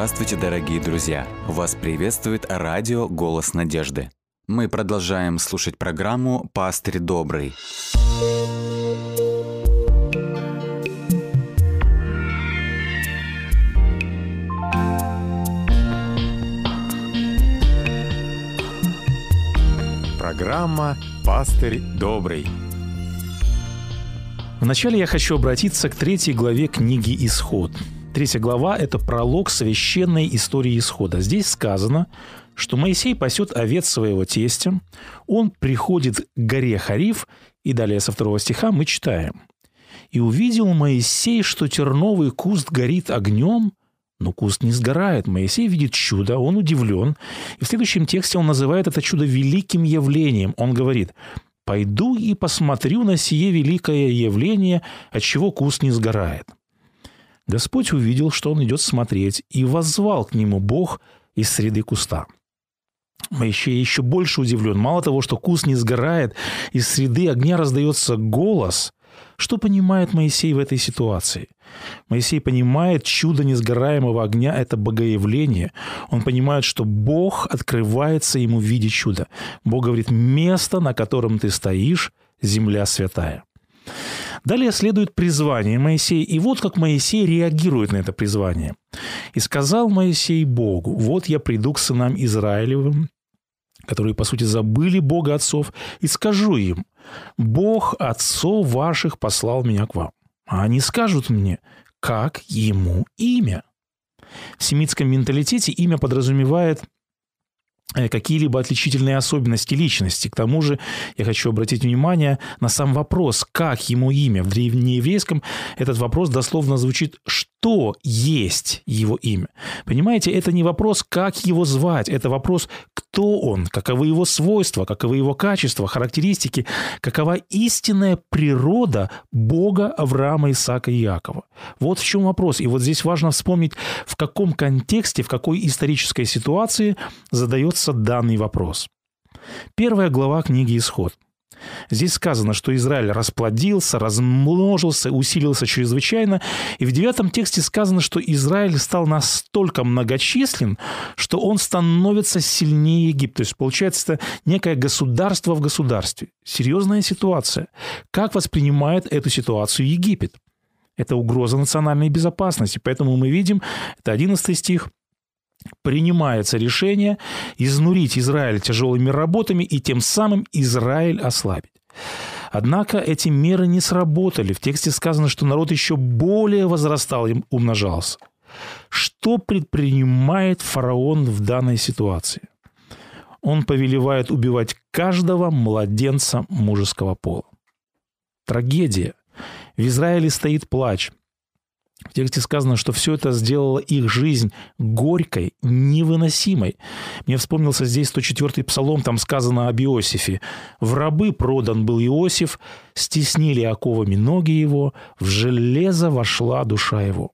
Здравствуйте, дорогие друзья! Вас приветствует радио «Голос надежды». Мы продолжаем слушать программу «Пастырь добрый». Программа «Пастырь добрый». Вначале я хочу обратиться к третьей главе книги «Исход». Третья глава – это пролог священной истории исхода. Здесь сказано, что Моисей пасет овец своего тестя, он приходит к горе Хариф, и далее со второго стиха мы читаем. «И увидел Моисей, что терновый куст горит огнем, но куст не сгорает. Моисей видит чудо, он удивлен. И в следующем тексте он называет это чудо великим явлением. Он говорит, «Пойду и посмотрю на сие великое явление, от чего куст не сгорает». Господь увидел, что он идет смотреть, и воззвал к нему Бог из среды куста. Моисей еще больше удивлен. Мало того, что куст не сгорает, из среды огня раздается голос. Что понимает Моисей в этой ситуации? Моисей понимает, чудо несгораемого огня – это богоявление. Он понимает, что Бог открывается ему в виде чуда. Бог говорит, место, на котором ты стоишь, земля святая. Далее следует призвание Моисея, и вот как Моисей реагирует на это призвание. «И сказал Моисей Богу, вот я приду к сынам Израилевым, которые, по сути, забыли Бога отцов, и скажу им, Бог отцов ваших послал меня к вам. А они скажут мне, как ему имя. В семитском менталитете имя подразумевает какие-либо отличительные особенности личности. К тому же я хочу обратить внимание на сам вопрос, как ему имя. В древнееврейском этот вопрос дословно звучит «что есть его имя?». Понимаете, это не вопрос, как его звать, это вопрос, кто он, каковы его свойства, каковы его качества, характеристики, какова истинная природа Бога Авраама, Исаака и Якова. Вот в чем вопрос. И вот здесь важно вспомнить, в каком контексте, в какой исторической ситуации задается данный вопрос. Первая глава книги «Исход». Здесь сказано, что Израиль расплодился, размножился, усилился чрезвычайно. И в девятом тексте сказано, что Израиль стал настолько многочислен, что он становится сильнее Египта. То есть, получается, это некое государство в государстве. Серьезная ситуация. Как воспринимает эту ситуацию Египет? Это угроза национальной безопасности. Поэтому мы видим, это 11 стих, принимается решение изнурить Израиль тяжелыми работами и тем самым Израиль ослабить. Однако эти меры не сработали. В тексте сказано, что народ еще более возрастал и умножался. Что предпринимает фараон в данной ситуации? Он повелевает убивать каждого младенца мужеского пола. Трагедия. В Израиле стоит плач. В тексте сказано, что все это сделало их жизнь горькой, невыносимой. Мне вспомнился здесь 104-й псалом, там сказано об Иосифе. «В рабы продан был Иосиф, стеснили оковами ноги его, в железо вошла душа его».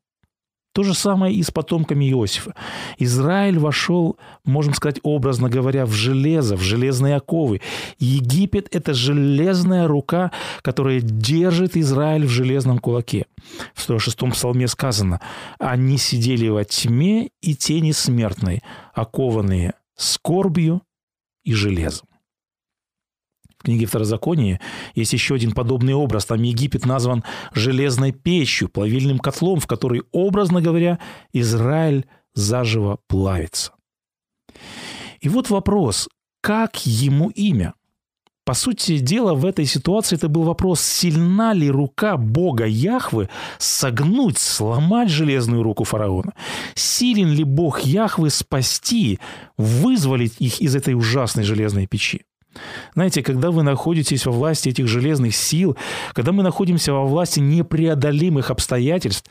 То же самое и с потомками Иосифа. Израиль вошел, можем сказать, образно говоря, в железо, в железные оковы. Египет – это железная рука, которая держит Израиль в железном кулаке. В 106-м псалме сказано «Они сидели во тьме и тени смертной, окованные скорбью и железом» книге Второзакония есть еще один подобный образ. Там Египет назван железной печью, плавильным котлом, в который, образно говоря, Израиль заживо плавится. И вот вопрос, как ему имя? По сути дела, в этой ситуации это был вопрос, сильна ли рука Бога Яхвы согнуть, сломать железную руку фараона? Силен ли Бог Яхвы спасти, вызволить их из этой ужасной железной печи? Знаете, когда вы находитесь во власти этих железных сил, когда мы находимся во власти непреодолимых обстоятельств,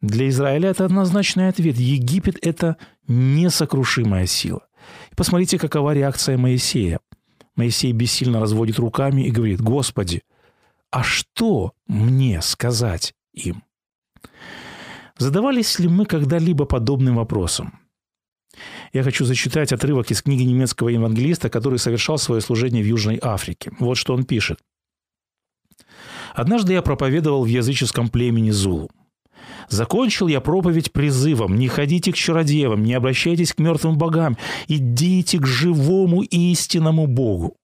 для Израиля это однозначный ответ. Египет – это несокрушимая сила. И посмотрите, какова реакция Моисея. Моисей бессильно разводит руками и говорит, «Господи, а что мне сказать им?» Задавались ли мы когда-либо подобным вопросом? Я хочу зачитать отрывок из книги немецкого евангелиста, который совершал свое служение в Южной Африке. Вот что он пишет. «Однажды я проповедовал в языческом племени Зулу. Закончил я проповедь призывом «Не ходите к чародеям, не обращайтесь к мертвым богам, идите к живому и истинному Богу».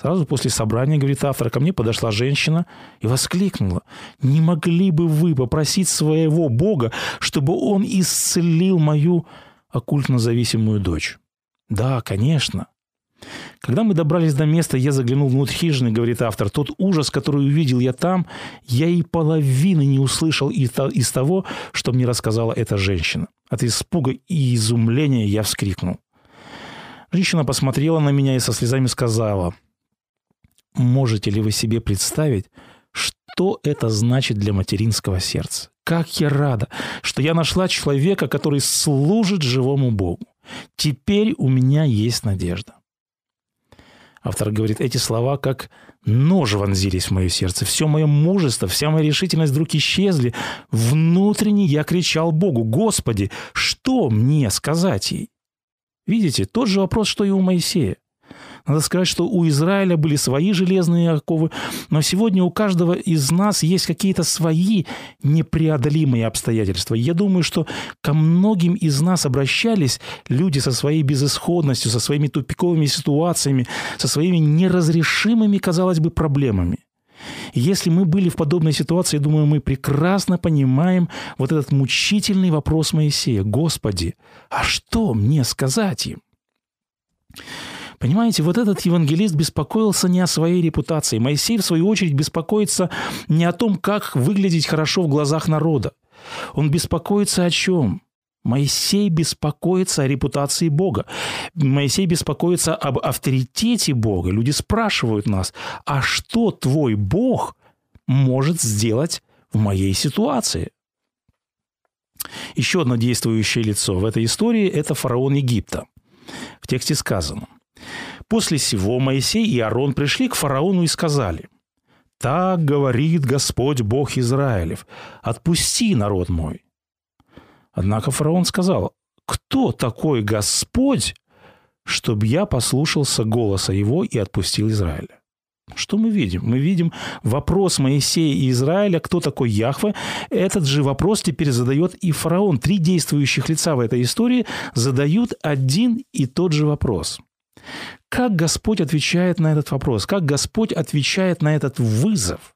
Сразу после собрания, говорит автор, ко мне подошла женщина и воскликнула. «Не могли бы вы попросить своего Бога, чтобы он исцелил мою оккультно зависимую дочь?» «Да, конечно». Когда мы добрались до места, я заглянул внутрь хижины, говорит автор. Тот ужас, который увидел я там, я и половины не услышал из того, что мне рассказала эта женщина. От испуга и изумления я вскрикнул. Женщина посмотрела на меня и со слезами сказала – Можете ли вы себе представить, что это значит для материнского сердца? Как я рада, что я нашла человека, который служит живому Богу. Теперь у меня есть надежда. Автор говорит, эти слова как нож вонзились в мое сердце. Все мое мужество, вся моя решительность вдруг исчезли. Внутренне я кричал Богу, Господи, что мне сказать ей? Видите, тот же вопрос, что и у Моисея. Надо сказать, что у Израиля были свои железные оковы, но сегодня у каждого из нас есть какие-то свои непреодолимые обстоятельства. Я думаю, что ко многим из нас обращались люди со своей безысходностью, со своими тупиковыми ситуациями, со своими неразрешимыми, казалось бы, проблемами. Если мы были в подобной ситуации, думаю, мы прекрасно понимаем вот этот мучительный вопрос Моисея. Господи, а что мне сказать им? Понимаете, вот этот евангелист беспокоился не о своей репутации. Моисей, в свою очередь, беспокоится не о том, как выглядеть хорошо в глазах народа. Он беспокоится о чем? Моисей беспокоится о репутации Бога. Моисей беспокоится об авторитете Бога. Люди спрашивают нас, а что твой Бог может сделать в моей ситуации? Еще одно действующее лицо в этой истории – это фараон Египта. В тексте сказано – После сего Моисей и Аарон пришли к фараону и сказали, «Так говорит Господь Бог Израилев, отпусти народ мой». Однако фараон сказал, «Кто такой Господь, чтобы я послушался голоса его и отпустил Израиля?» Что мы видим? Мы видим вопрос Моисея и Израиля, кто такой Яхве. Этот же вопрос теперь задает и фараон. Три действующих лица в этой истории задают один и тот же вопрос. Как Господь отвечает на этот вопрос? Как Господь отвечает на этот вызов?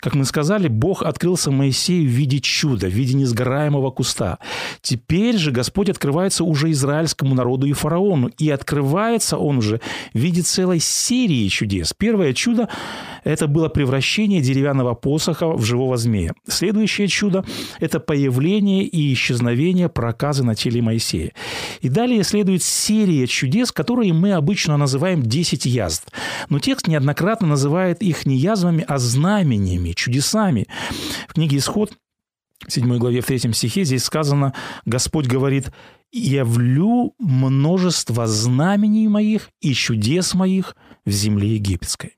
Как мы сказали, Бог открылся Моисею в виде чуда, в виде несгораемого куста. Теперь же Господь открывается уже израильскому народу и фараону. И открывается он уже в виде целой серии чудес. Первое чудо – это было превращение деревянного посоха в живого змея. Следующее чудо – это появление и исчезновение проказы на теле Моисея. И далее следует серия чудес, которые мы обычно называем «десять язв». Но текст неоднократно называет их не язвами, а знамениями знаниями, чудесами. В книге «Исход» в 7 главе, в 3 стихе здесь сказано, Господь говорит, «Явлю множество знамений моих и чудес моих в земле египетской».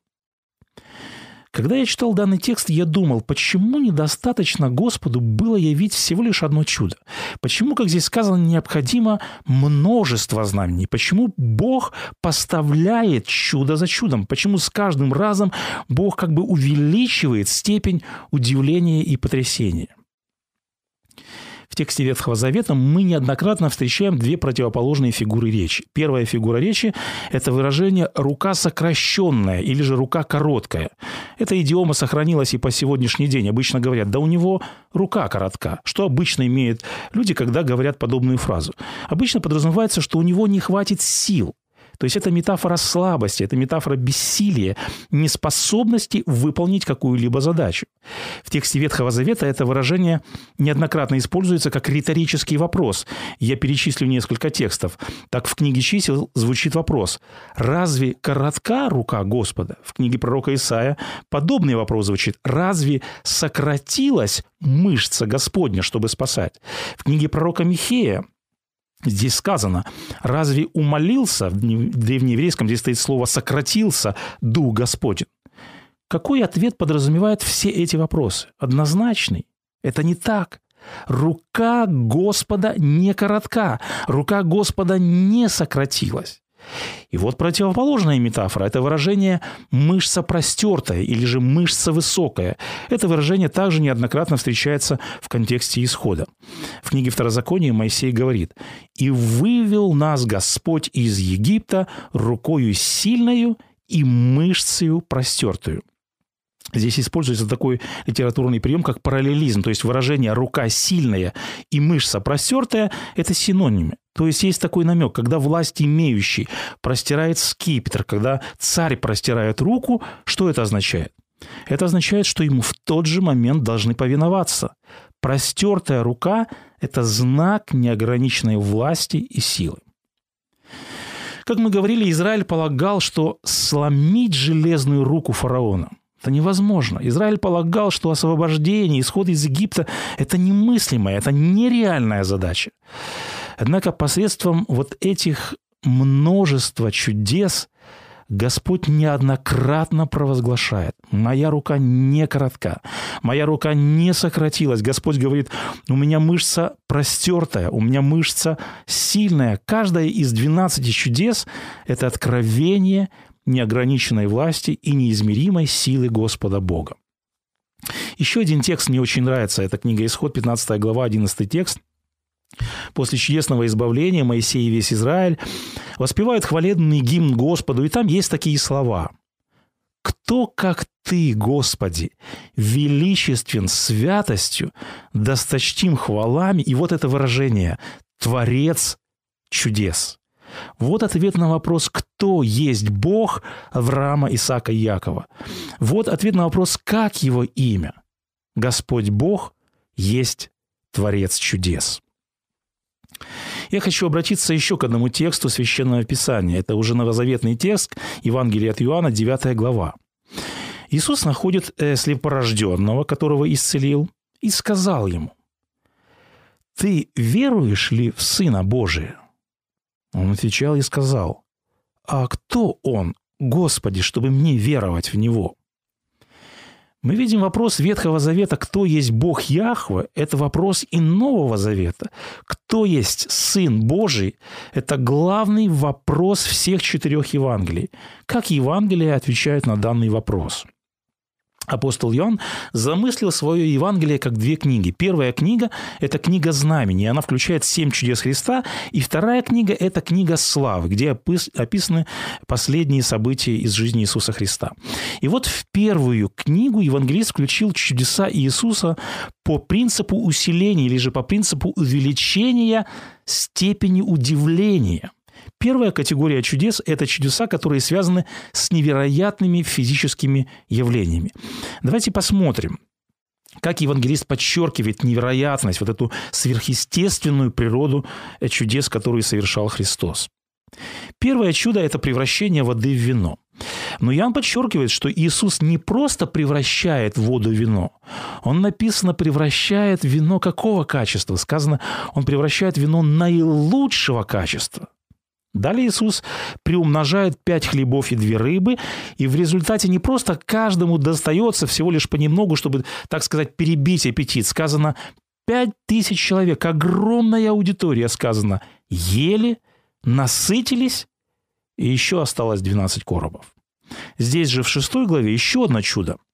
Когда я читал данный текст, я думал, почему недостаточно Господу было явить всего лишь одно чудо? Почему, как здесь сказано, необходимо множество знамений? Почему Бог поставляет чудо за чудом? Почему с каждым разом Бог как бы увеличивает степень удивления и потрясения? В тексте Ветхого Завета мы неоднократно встречаем две противоположные фигуры речи. Первая фигура речи – это выражение «рука сокращенная» или же «рука короткая». Эта идиома сохранилась и по сегодняшний день. Обычно говорят, да у него рука коротка. Что обычно имеют люди, когда говорят подобную фразу? Обычно подразумевается, что у него не хватит сил. То есть это метафора слабости, это метафора бессилия, неспособности выполнить какую-либо задачу. В тексте Ветхого Завета это выражение неоднократно используется как риторический вопрос. Я перечислю несколько текстов. Так в книге чисел звучит вопрос. Разве коротка рука Господа? В книге пророка Исаия подобный вопрос звучит. Разве сократилась мышца Господня, чтобы спасать? В книге пророка Михея Здесь сказано, разве умолился, в древнееврейском здесь стоит слово «сократился Дух Господень». Какой ответ подразумевает все эти вопросы? Однозначный. Это не так. Рука Господа не коротка, рука Господа не сократилась. И вот противоположная метафора – это выражение «мышца простертая» или же «мышца высокая». Это выражение также неоднократно встречается в контексте исхода. В книге Второзакония Моисей говорит «И вывел нас Господь из Египта рукою сильною и мышцею простертую». Здесь используется такой литературный прием, как параллелизм, то есть выражение «рука сильная» и «мышца простертая» – это синонимы. То есть есть такой намек, когда власть имеющий простирает скипетр, когда царь простирает руку, что это означает? Это означает, что ему в тот же момент должны повиноваться. Простертая рука – это знак неограниченной власти и силы. Как мы говорили, Израиль полагал, что сломить железную руку фараона – это невозможно. Израиль полагал, что освобождение, исход из Египта – это немыслимая, это нереальная задача. Однако посредством вот этих множества чудес Господь неоднократно провозглашает, моя рука не коротка, моя рука не сократилась. Господь говорит, у меня мышца простертая, у меня мышца сильная. Каждая из 12 чудес – это откровение неограниченной власти и неизмеримой силы Господа Бога. Еще один текст мне очень нравится. Это книга Исход, 15 глава, 11 текст. После чудесного избавления Моисей и весь Израиль воспевают хвалебный гимн Господу, и там есть такие слова. «Кто, как Ты, Господи, величествен святостью, досточтим хвалами». И вот это выражение «Творец чудес». Вот ответ на вопрос, кто есть Бог Авраама, Исаака и Якова. Вот ответ на вопрос, как его имя. Господь Бог есть Творец чудес. Я хочу обратиться еще к одному тексту Священного Писания. Это уже новозаветный текст Евангелия от Иоанна, 9 глава. Иисус находит э, слепорожденного, которого исцелил, и сказал ему, «Ты веруешь ли в Сына Божия?» Он отвечал и сказал, «А кто он, Господи, чтобы мне веровать в Него?» Мы видим вопрос Ветхого Завета, кто есть Бог Яхве, это вопрос и Нового Завета. Кто есть Сын Божий, это главный вопрос всех четырех Евангелий. Как Евангелия отвечают на данный вопрос – Апостол Иоанн замыслил свое Евангелие как две книги. Первая книга – это книга знамений, она включает семь чудес Христа, и вторая книга – это книга славы, где описаны последние события из жизни Иисуса Христа. И вот в первую книгу евангелист включил чудеса Иисуса по принципу усиления или же по принципу увеличения степени удивления – Первая категория чудес – это чудеса, которые связаны с невероятными физическими явлениями. Давайте посмотрим, как евангелист подчеркивает невероятность, вот эту сверхъестественную природу чудес, которые совершал Христос. Первое чудо – это превращение воды в вино. Но Иоанн подчеркивает, что Иисус не просто превращает воду в вино. Он написано превращает вино какого качества? Сказано, он превращает вино наилучшего качества – Далее Иисус приумножает пять хлебов и две рыбы, и в результате не просто каждому достается всего лишь понемногу, чтобы, так сказать, перебить аппетит. Сказано, пять тысяч человек, огромная аудитория, сказано, ели, насытились, и еще осталось 12 коробов. Здесь же в шестой главе еще одно чудо –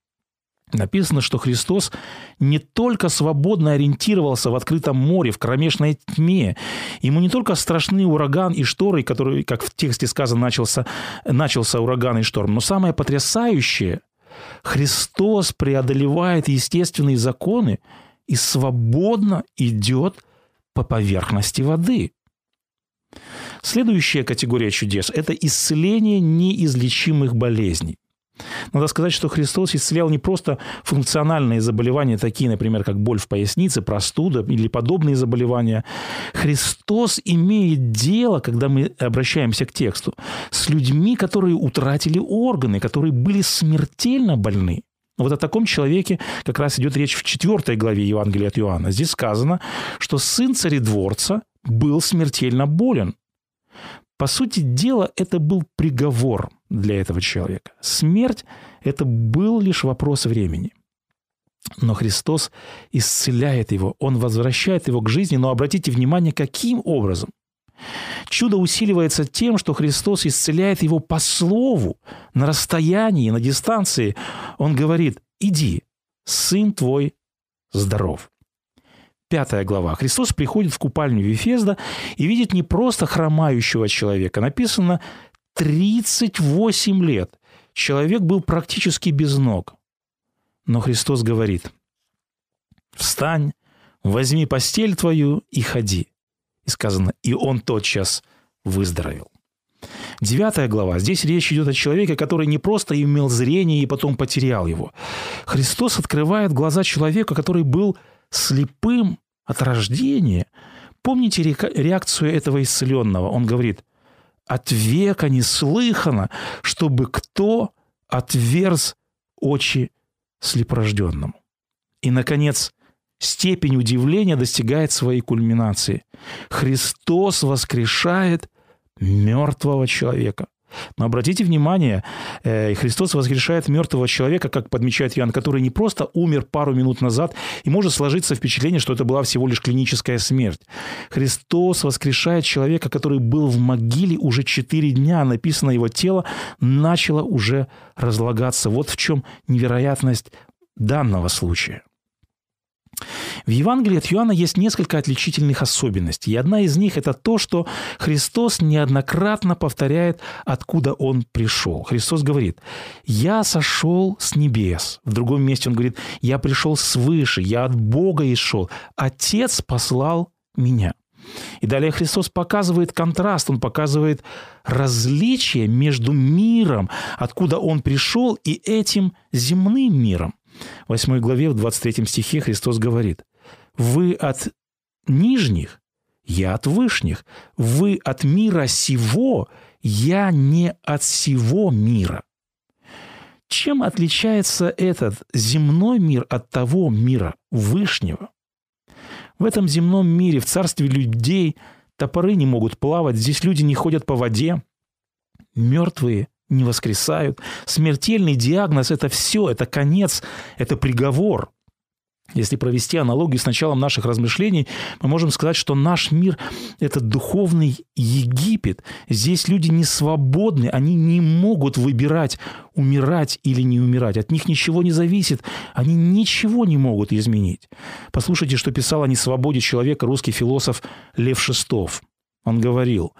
Написано, что Христос не только свободно ориентировался в открытом море, в кромешной тьме. Ему не только страшны ураган и шторы, который, как в тексте сказано, начался, начался ураган и шторм, но самое потрясающее – Христос преодолевает естественные законы и свободно идет по поверхности воды. Следующая категория чудес – это исцеление неизлечимых болезней. Надо сказать, что Христос исцелял не просто функциональные заболевания, такие, например, как боль в пояснице, простуда или подобные заболевания. Христос имеет дело, когда мы обращаемся к тексту, с людьми, которые утратили органы, которые были смертельно больны. Вот о таком человеке как раз идет речь в четвертой главе Евангелия от Иоанна. Здесь сказано, что сын царедворца был смертельно болен. По сути дела, это был приговор для этого человека. Смерть – это был лишь вопрос времени. Но Христос исцеляет его, Он возвращает его к жизни, но обратите внимание, каким образом? Чудо усиливается тем, что Христос исцеляет его по слову, на расстоянии, на дистанции. Он говорит, иди, сын твой здоров. Пятая глава. Христос приходит в купальню Вифезда и видит не просто хромающего человека. Написано 38 лет. Человек был практически без ног. Но Христос говорит, встань, возьми постель твою и ходи. И сказано, и он тотчас выздоровел. Девятая глава. Здесь речь идет о человеке, который не просто имел зрение и потом потерял его. Христос открывает глаза человека, который был слепым от рождения. Помните реакцию этого исцеленного? Он говорит, от века не слыхано, чтобы кто отверз очи слепорожденному. И, наконец, степень удивления достигает своей кульминации. Христос воскрешает мертвого человека. Но обратите внимание, э, Христос воскрешает мертвого человека, как подмечает Иоанн, который не просто умер пару минут назад, и может сложиться впечатление, что это была всего лишь клиническая смерть. Христос воскрешает человека, который был в могиле уже четыре дня. Написано, его тело начало уже разлагаться. Вот в чем невероятность данного случая. В Евангелии от Иоанна есть несколько отличительных особенностей. И одна из них – это то, что Христос неоднократно повторяет, откуда Он пришел. Христос говорит, «Я сошел с небес». В другом месте Он говорит, «Я пришел свыше, я от Бога и шел. Отец послал меня». И далее Христос показывает контраст, Он показывает различие между миром, откуда Он пришел, и этим земным миром. В 8 главе, в 23 стихе Христос говорит, «Вы от нижних, я от вышних. Вы от мира сего, я не от всего мира». Чем отличается этот земной мир от того мира вышнего? В этом земном мире, в царстве людей, топоры не могут плавать, здесь люди не ходят по воде, мертвые не воскресают. Смертельный диагноз – это все, это конец, это приговор. Если провести аналогию с началом наших размышлений, мы можем сказать, что наш мир – это духовный Египет. Здесь люди не свободны, они не могут выбирать, умирать или не умирать. От них ничего не зависит, они ничего не могут изменить. Послушайте, что писал о несвободе человека русский философ Лев Шестов – он говорил,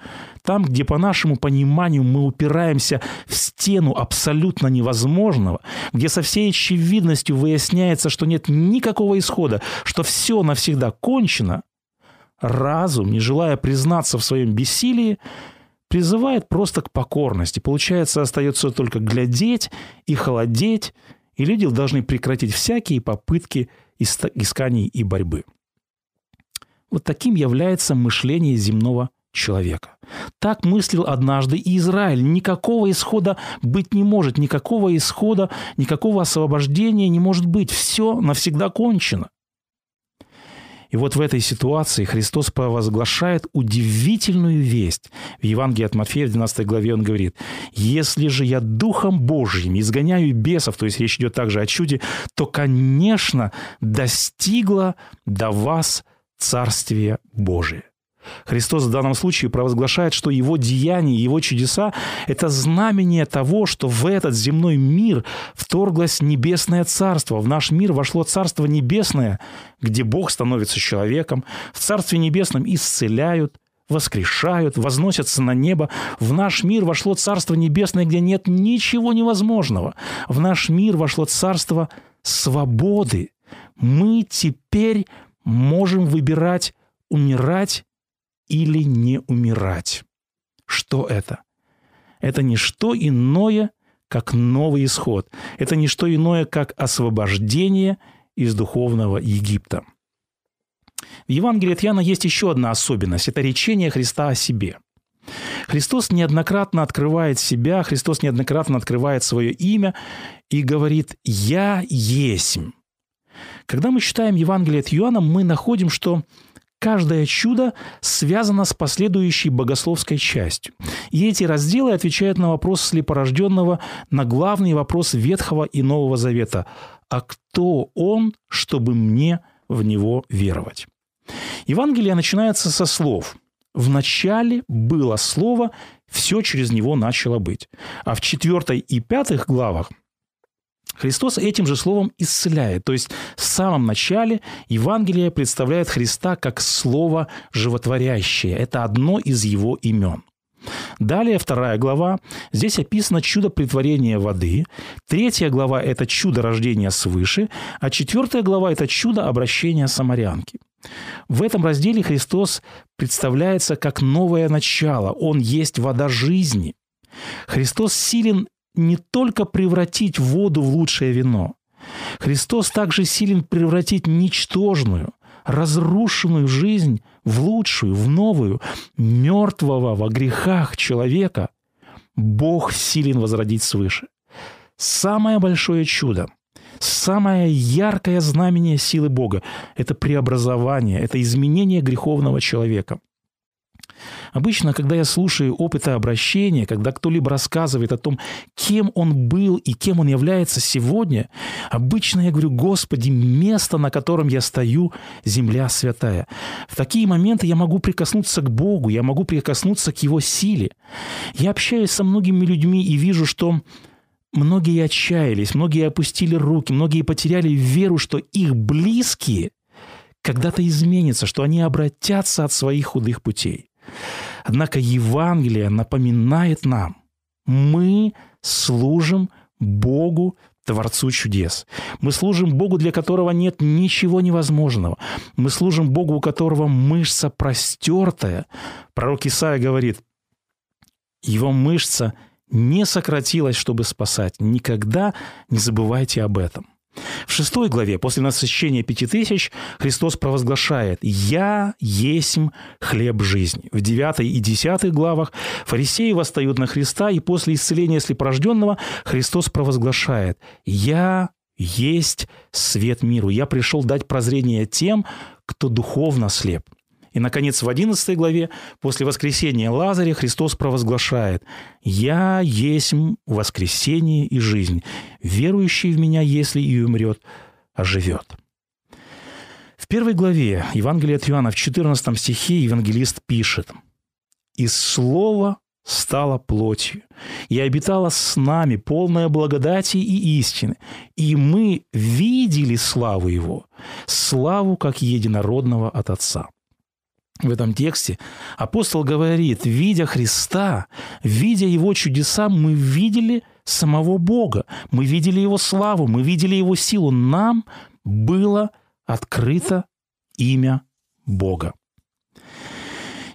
там, где по нашему пониманию мы упираемся в стену абсолютно невозможного, где со всей очевидностью выясняется, что нет никакого исхода, что все навсегда кончено, разум, не желая признаться в своем бессилии, призывает просто к покорности. Получается, остается только глядеть и холодеть, и люди должны прекратить всякие попытки исканий и борьбы. Вот таким является мышление земного человека. Так мыслил однажды и Израиль. Никакого исхода быть не может, никакого исхода, никакого освобождения не может быть. Все навсегда кончено. И вот в этой ситуации Христос провозглашает удивительную весть. В Евангелии от Матфея в 12 главе он говорит, «Если же я Духом Божьим изгоняю бесов, то есть речь идет также о чуде, то, конечно, достигло до вас Царствие Божие». Христос в данном случае провозглашает, что его деяния, его чудеса – это знамение того, что в этот земной мир вторглось небесное царство. В наш мир вошло царство небесное, где Бог становится человеком. В царстве небесном исцеляют, воскрешают, возносятся на небо. В наш мир вошло Царство Небесное, где нет ничего невозможного. В наш мир вошло Царство свободы. Мы теперь можем выбирать умирать или не умирать. Что это? Это не что иное, как новый исход. Это не что иное, как освобождение из духовного Египта. В Евангелии от Яна есть еще одна особенность – это речение Христа о себе. Христос неоднократно открывает себя, Христос неоднократно открывает свое имя и говорит «Я есмь». Когда мы читаем Евангелие от Иоанна, мы находим, что Каждое чудо связано с последующей богословской частью. И эти разделы отвечают на вопрос слепорожденного, на главный вопрос Ветхого и Нового Завета. А кто он, чтобы мне в него веровать? Евангелие начинается со слов В начале было Слово, все через него начало быть. А в четвертой и пятых главах Христос этим же словом исцеляет. То есть в самом начале Евангелие представляет Христа как слово животворящее. Это одно из его имен. Далее вторая глава. Здесь описано чудо притворения воды. Третья глава – это чудо рождения свыше. А четвертая глава – это чудо обращения самарянки. В этом разделе Христос представляется как новое начало. Он есть вода жизни. Христос силен не только превратить воду в лучшее вино. Христос также силен превратить ничтожную, разрушенную жизнь в лучшую, в новую, мертвого во грехах человека. Бог силен возродить свыше. Самое большое чудо, самое яркое знамение силы Бога – это преобразование, это изменение греховного человека – Обычно, когда я слушаю опыты обращения, когда кто-либо рассказывает о том, кем он был и кем он является сегодня, обычно я говорю, Господи, место, на котором я стою, земля святая. В такие моменты я могу прикоснуться к Богу, я могу прикоснуться к Его силе. Я общаюсь со многими людьми и вижу, что многие отчаялись, многие опустили руки, многие потеряли веру, что их близкие когда-то изменятся, что они обратятся от своих худых путей. Однако Евангелие напоминает нам, мы служим Богу, Творцу чудес. Мы служим Богу, для которого нет ничего невозможного. Мы служим Богу, у которого мышца простертая. Пророк Исаия говорит, его мышца не сократилась, чтобы спасать. Никогда не забывайте об этом. В шестой главе, после насыщения пяти тысяч, Христос провозглашает «Я есмь хлеб жизни». В девятой и десятой главах фарисеи восстают на Христа, и после исцеления слепорожденного Христос провозглашает «Я есть свет миру. Я пришел дать прозрение тем, кто духовно слеп». И, наконец, в 11 главе, после воскресения Лазаря, Христос провозглашает «Я есть воскресение и жизнь. Верующий в Меня, если и умрет, оживет». В первой главе Евангелия от Иоанна в 14 стихе евангелист пишет «И Слово стало плотью, и обитала с нами полная благодати и истины, и мы видели славу Его, славу как единородного от Отца» в этом тексте апостол говорит, видя Христа, видя Его чудеса, мы видели самого Бога, мы видели Его славу, мы видели Его силу. Нам было открыто имя Бога.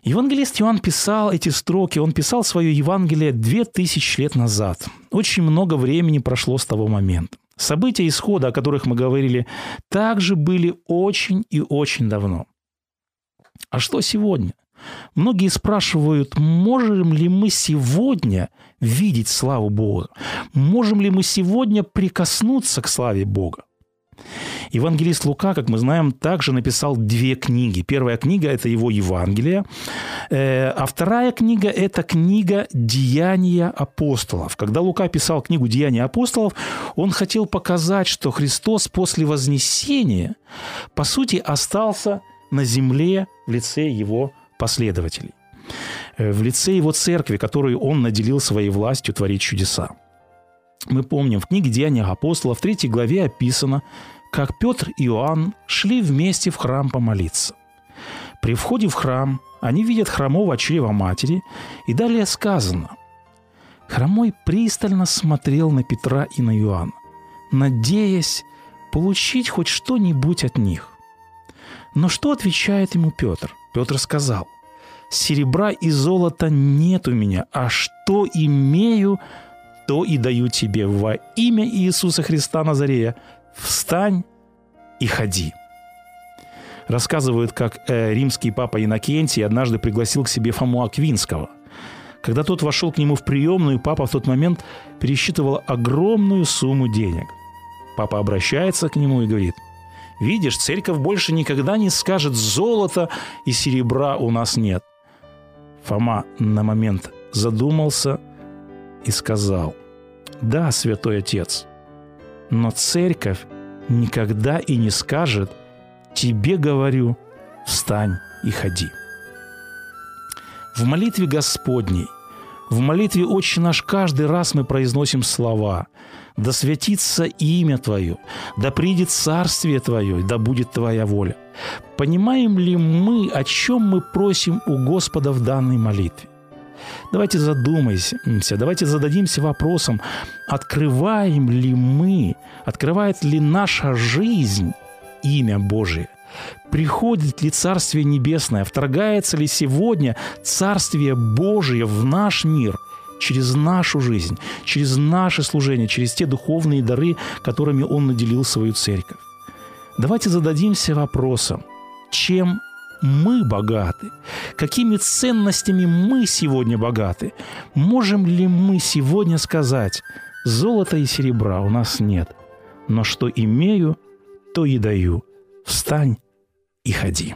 Евангелист Иоанн писал эти строки, он писал свое Евангелие две тысячи лет назад. Очень много времени прошло с того момента. События исхода, о которых мы говорили, также были очень и очень давно. А что сегодня? Многие спрашивают, можем ли мы сегодня видеть славу Бога? Можем ли мы сегодня прикоснуться к славе Бога? Евангелист Лука, как мы знаем, также написал две книги. Первая книга – это его Евангелие, э, а вторая книга – это книга «Деяния апостолов». Когда Лука писал книгу «Деяния апостолов», он хотел показать, что Христос после Вознесения, по сути, остался на земле в лице его последователей, э, в лице его церкви, которую он наделил своей властью творить чудеса. Мы помним, в книге «Деяния апостолов» в третьей главе описано, как Петр и Иоанн шли вместе в храм помолиться. При входе в храм они видят хромого чрева матери, и далее сказано «Хромой пристально смотрел на Петра и на Иоанна, надеясь получить хоть что-нибудь от них. Но что отвечает ему Петр? Петр сказал, «Серебра и золота нет у меня, а что имею, то и даю тебе во имя Иисуса Христа Назарея. Встань и ходи». Рассказывают, как э, римский папа Иннокентий однажды пригласил к себе Фому Аквинского. Когда тот вошел к нему в приемную, папа в тот момент пересчитывал огромную сумму денег. Папа обращается к нему и говорит – Видишь, церковь больше никогда не скажет «золота и серебра у нас нет». Фома на момент задумался и сказал «Да, святой отец, но церковь никогда и не скажет «тебе говорю, встань и ходи». В молитве Господней, в молитве «Отче наш» каждый раз мы произносим слова «Да святится имя Твое, да придет царствие Твое, да будет Твоя воля». Понимаем ли мы, о чем мы просим у Господа в данной молитве? Давайте задумаемся, давайте зададимся вопросом, открываем ли мы, открывает ли наша жизнь имя Божие? Приходит ли Царствие Небесное? Вторгается ли сегодня Царствие Божие в наш мир через нашу жизнь, через наше служение, через те духовные дары, которыми Он наделил свою церковь? Давайте зададимся вопросом, чем мы богаты? Какими ценностями мы сегодня богаты? Можем ли мы сегодня сказать, золота и серебра у нас нет, но что имею, то и даю. Встань и ходи.